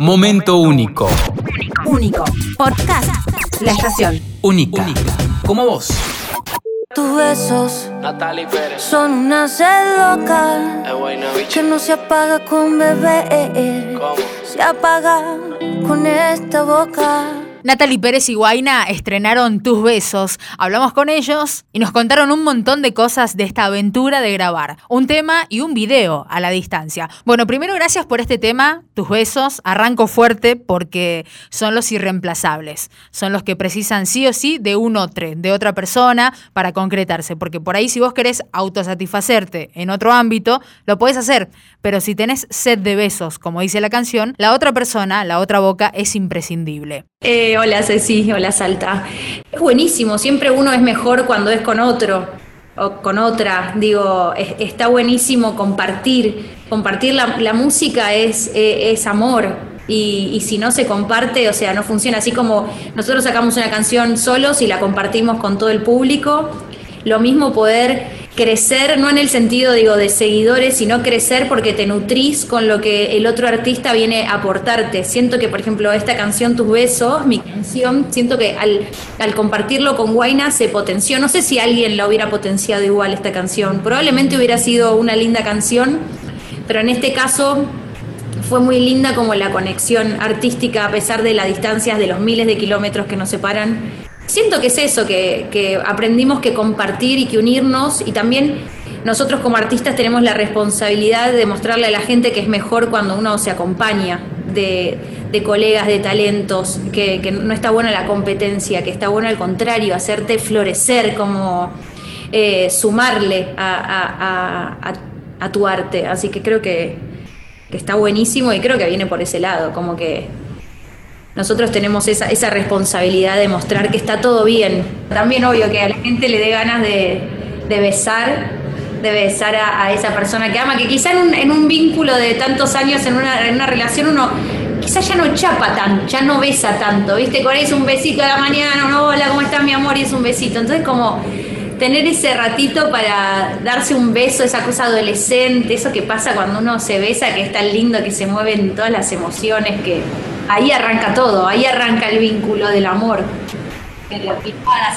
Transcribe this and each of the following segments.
Momento único. Único. Podcast. La estación. Única. Como vos. Tus besos Natalie Pérez. son una sed loca que no se apaga con beber, ¿Cómo? se apaga con esta boca. Natalie Pérez y Guaina estrenaron Tus Besos. Hablamos con ellos y nos contaron un montón de cosas de esta aventura de grabar. Un tema y un video a la distancia. Bueno, primero gracias por este tema, Tus Besos. Arranco fuerte porque son los irreemplazables. Son los que precisan sí o sí de un otro, de otra persona para concretarse. Porque por ahí si vos querés autosatisfacerte en otro ámbito, lo podés hacer. Pero si tenés sed de besos, como dice la canción, la otra persona, la otra boca es imprescindible. Eh, hola Ceci, hola Salta. Es buenísimo, siempre uno es mejor cuando es con otro o con otra. Digo, es- está buenísimo compartir. Compartir la, música es, es amor. Y, y si no se comparte, o sea, no funciona. Así como nosotros sacamos una canción solos y la compartimos con todo el público, lo mismo poder crecer, no en el sentido, digo, de seguidores, sino crecer porque te nutrís con lo que el otro artista viene a aportarte. Siento que, por ejemplo, esta canción Tus Besos, mi canción, siento que al, al compartirlo con Guaina se potenció. No sé si alguien la hubiera potenciado igual esta canción. Probablemente hubiera sido una linda canción, pero en este caso fue muy linda como la conexión artística a pesar de las distancias de los miles de kilómetros que nos separan. Siento que es eso, que, que aprendimos que compartir y que unirnos y también nosotros como artistas tenemos la responsabilidad de mostrarle a la gente que es mejor cuando uno se acompaña de, colegas, de talentos, que, no está buena la competencia, que está bueno al contrario, hacerte florecer, como eh, sumarle a, tu arte. Así que creo que está buenísimo y creo que viene por ese lado, como que nosotros tenemos esa, esa responsabilidad de mostrar que está todo bien. También obvio que a la gente le dé ganas de, besar, de besar a, esa persona que ama, que quizá en un, en un vínculo de tantos años, en una, relación, uno quizás ya no chapa tanto, ya no besa tanto, ¿viste? Con es un besito a la mañana, un hola, ¿cómo estás mi amor? Y es un besito. Entonces como tener ese ratito para darse un beso, esa cosa adolescente, eso que pasa cuando uno se besa, que es tan lindo, que se mueven todas las emociones, que ahí arranca todo, ahí arranca el vínculo del amor. En las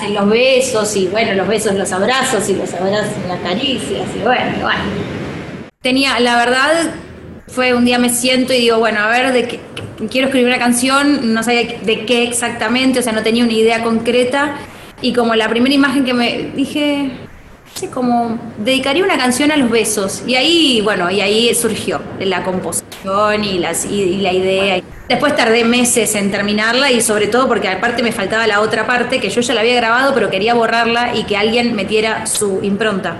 en los besos, y bueno, los besos, los abrazos, y los abrazos, las caricias, y bueno. Tenía, la verdad, fue un día me siento y digo, bueno, a ver, de qué, quiero escribir una canción, no sabía de qué exactamente, o sea, no tenía una idea concreta. Y como la primera imagen que me dije, sé, como dedicaría una canción a los besos. Y ahí, bueno, y ahí surgió la composición y, las, y, y la idea. Después tardé meses en terminarla y sobre todo porque aparte me faltaba la otra parte que yo ya la había grabado pero quería borrarla y que alguien metiera su impronta.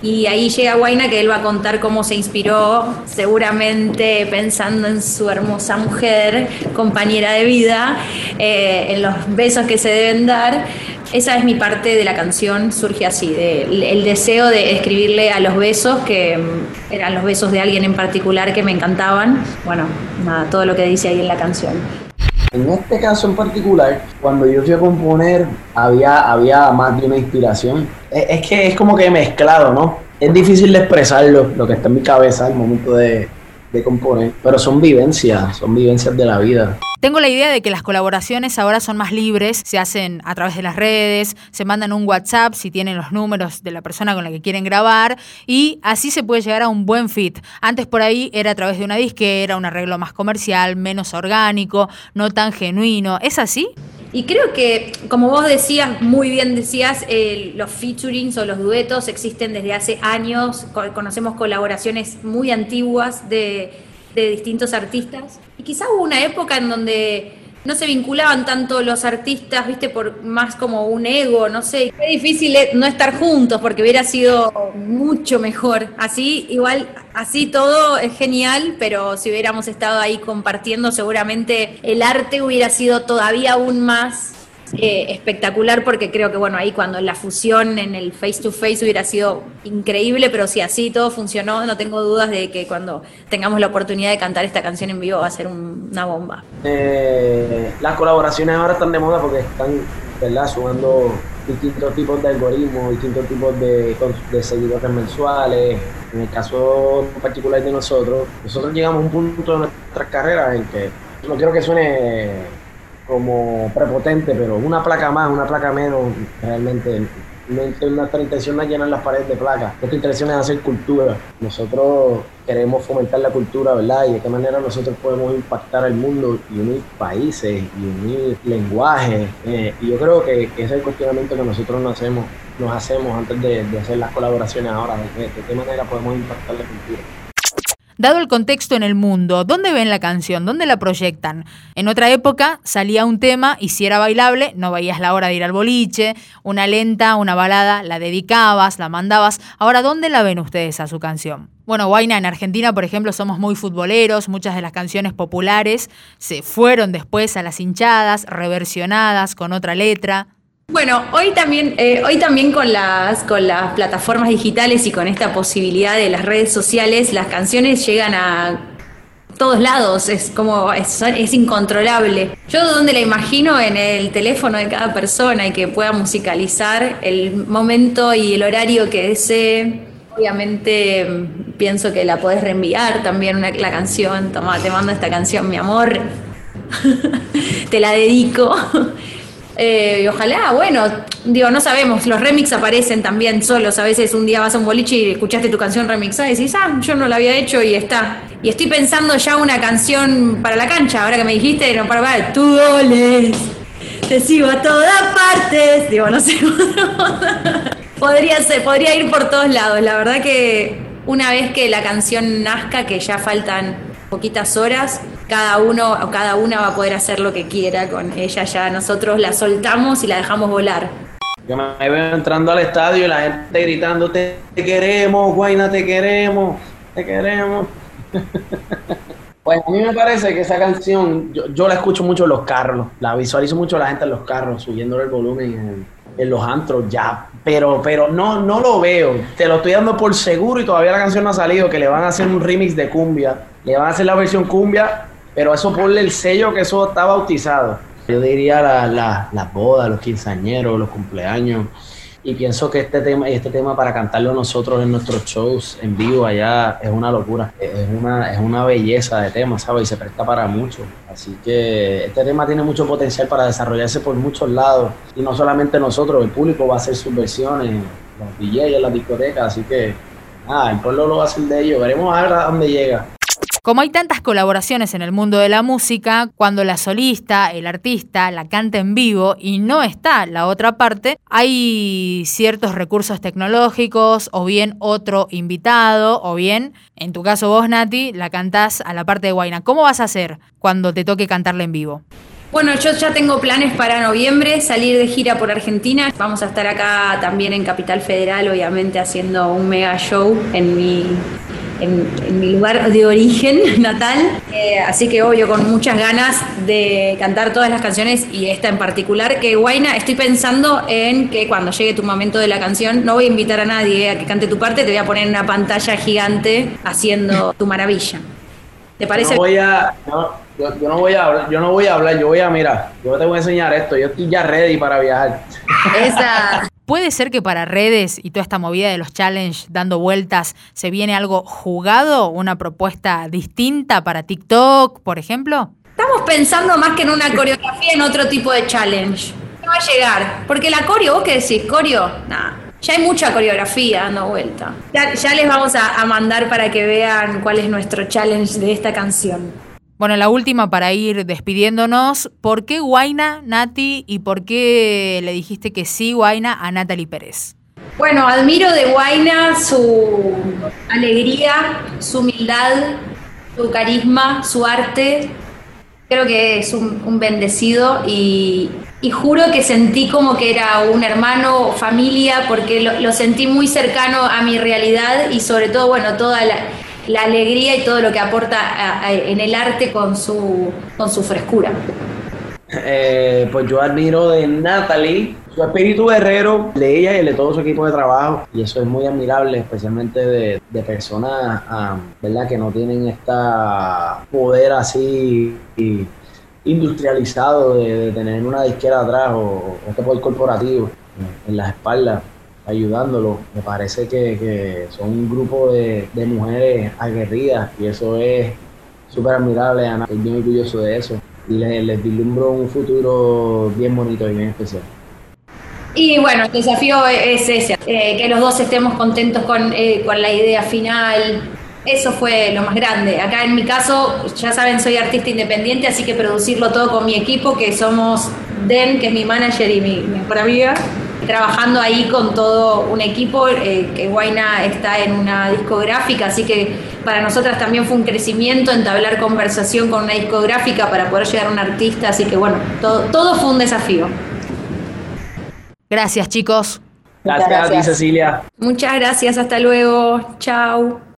Y ahí llega Guaina que él va a contar cómo se inspiró, seguramente pensando en su hermosa mujer, compañera de vida, eh, en los besos que se deben dar. Esa es mi parte de la canción, surge así, de, el deseo de escribirle a los besos, que mm, eran los besos de alguien en particular que me encantaban. Bueno, nada, todo lo que dice ahí en la canción. En este caso en particular, cuando yo fui a componer, había, había más de una inspiración. Es, es que es como que mezclado, ¿no? Es difícil de expresarlo, lo que está en mi cabeza al momento de, de componer, pero son vivencias, son vivencias de la vida. Tengo la idea de que las colaboraciones ahora son más libres, se hacen a través de las redes, se mandan un WhatsApp si tienen los números de la persona con la que quieren grabar y así se puede llegar a un buen fit. Antes por ahí era a través de una disquera, un arreglo más comercial, menos orgánico, no tan genuino. ¿Es así? Y creo que, como vos decías, muy bien decías, eh, los featurings o los duetos existen desde hace años, Co- conocemos colaboraciones muy antiguas de, de distintos artistas. Y quizá hubo una época en donde no se vinculaban tanto los artistas, viste, por más como un ego, no sé. Fue difícil eh, no estar juntos porque hubiera sido mucho mejor. Así, igual, así todo es genial, pero si hubiéramos estado ahí compartiendo, seguramente el arte hubiera sido todavía aún más eh, espectacular porque creo que bueno ahí cuando la fusión en el face to face hubiera sido increíble pero si así todo funcionó no tengo dudas de que cuando tengamos la oportunidad de cantar esta canción en vivo va a ser un- una bomba Eh, las colaboraciones ahora están de moda porque están, ¿verdad? Sumando distintos tipos de algoritmos, distintos tipos de, de seguidores mensuales. En el caso particular de nosotros, nosotros llegamos a un punto de nuestras carreras en que no quiero que suene como prepotente, pero una placa más, una placa menos, realmente nuestra intención no es llenar las paredes de placas, nuestra intención es hacer cultura. Nosotros queremos fomentar la cultura, ¿verdad? Y de qué manera nosotros podemos impactar al mundo y unir países y unir lenguajes. Eh, y yo creo que, ese es el cuestionamiento que nosotros nos hacemos, nos hacemos antes de, hacer las colaboraciones ahora, de qué manera podemos impactar la cultura. Dado el contexto en el mundo, ¿dónde ven la canción? ¿Dónde la proyectan? En otra época salía un tema y si era bailable, no veías la hora de ir al boliche, una lenta, una balada, la dedicabas, la mandabas. Ahora, ¿dónde la ven ustedes a su canción? Bueno, Guaina, en Argentina, por ejemplo, somos muy futboleros, muchas de las canciones populares se fueron después a las hinchadas, reversionadas con otra letra. Bueno, hoy también, eh, hoy también con las, con las plataformas digitales y con esta posibilidad de las redes sociales, las canciones llegan a todos lados, es como, es, incontrolable. Yo donde la imagino en el teléfono de cada persona y que pueda musicalizar el momento y el horario que desee. Obviamente mm, pienso que la podés reenviar también una, la canción, toma, te mando esta canción, mi amor, te la dedico. Eh, y ojalá, bueno, digo, no sabemos, los remix aparecen también solos. A veces un día vas a un boliche y escuchaste tu canción remixada y decís, ah, yo no la había hecho y está. Y estoy pensando ya una canción para la cancha, ahora que me dijiste, no, para, para, tú doles, te sigo a todas partes. Digo, no sé. podría ser, podría ir por todos lados. La verdad que una vez que la canción nazca, que ya faltan poquitas horas, cada uno o cada una va a poder hacer lo que quiera con ella. Ya nosotros la soltamos y la dejamos volar. Yo me veo entrando al estadio y la gente gritando, te, queremos, Guayna, te queremos, te queremos. pues a mí me parece que esa canción, yo, la escucho mucho en los carros, la visualizo mucho la gente en los carros, subiendo el volumen en, los antros ya, pero, pero no, no lo veo, te lo estoy dando por seguro y todavía la canción no ha salido, que le van a hacer un remix de cumbia, le van a hacer la versión cumbia pero eso ponle el sello que eso está bautizado. Yo diría las la, la bodas, los quinceañeros, los cumpleaños. Y pienso que este tema, este tema para cantarlo nosotros en nuestros shows en vivo allá es una locura. Es una, es una belleza de tema, ¿sabes? Y se presta para mucho. Así que este tema tiene mucho potencial para desarrollarse por muchos lados. Y no solamente nosotros, el público va a hacer sus versiones, los DJs las discotecas. Así que, ah, el pueblo lo va a hacer de ellos. Veremos a ver a dónde llega. Como hay tantas colaboraciones en el mundo de la música, cuando la solista, el artista, la canta en vivo y no está la otra parte, hay ciertos recursos tecnológicos o bien otro invitado o bien, en tu caso vos Nati, la cantás a la parte de Guaina. ¿Cómo vas a hacer cuando te toque cantarla en vivo? Bueno, yo ya tengo planes para noviembre, salir de gira por Argentina. Vamos a estar acá también en Capital Federal, obviamente haciendo un mega show en mi en, mi lugar de origen natal. Eh, así que obvio, con muchas ganas de cantar todas las canciones y esta en particular, que Guaina, estoy pensando en que cuando llegue tu momento de la canción, no voy a invitar a nadie a que cante tu parte, te voy a poner en una pantalla gigante haciendo tu maravilla. ¿Te parece? No voy a, yo, no voy a hablar, yo no voy a hablar, yo voy a mirar, yo te voy a enseñar esto, yo estoy ya ready para viajar. Esa. ¿Puede ser que para redes y toda esta movida de los challenge dando vueltas se viene algo jugado, una propuesta distinta para TikTok, por ejemplo? Estamos pensando más que en una coreografía, en otro tipo de challenge. No va a llegar. Porque la coreo, ¿vos qué decís? ¿Coreo? Nada. Ya hay mucha coreografía dando vuelta. Ya, les vamos a mandar para que vean cuál es nuestro challenge de esta canción. Bueno, la última para ir despidiéndonos. ¿Por qué Guaina, Nati, y por qué le dijiste que sí, Guaina, a Natalie Pérez? Bueno, admiro de Guaina su alegría, su humildad, su carisma, su arte. Creo que es un, bendecido y, juro que sentí como que era un hermano familia porque lo sentí muy cercano a mi realidad y sobre todo, bueno, toda la la alegría y todo lo que aporta en el arte con su, con su frescura. Eh, pues yo admiro de Natalie su espíritu guerrero de ella y de todo su equipo de trabajo y eso es muy admirable especialmente de, personas ¿verdad? que no tienen este poder así industrializado de, tener una disquera atrás o, este poder corporativo en las espaldas ayudándolo. Me parece que, son un grupo de, mujeres aguerridas y eso es súper admirable, Ana. Estoy bien orgulloso de eso les, les vislumbro un futuro bien bonito y bien especial. Y bueno, el desafío es ese, eh, que los dos estemos contentos con, eh, con la idea final, eso fue lo más grande. Acá en mi caso, ya saben, soy artista independiente, así que producirlo todo con mi equipo, que somos Den, que es mi manager y mi, mejor amiga, trabajando ahí con todo un equipo, eh, que Guaina está en una discográfica, así que para nosotras también fue un crecimiento entablar conversación con una discográfica para poder llegar a un artista, así que bueno, todo, todo fue un desafío. Gracias chicos. Gracias, gracias a ti Cecilia. Muchas gracias, hasta luego, chao.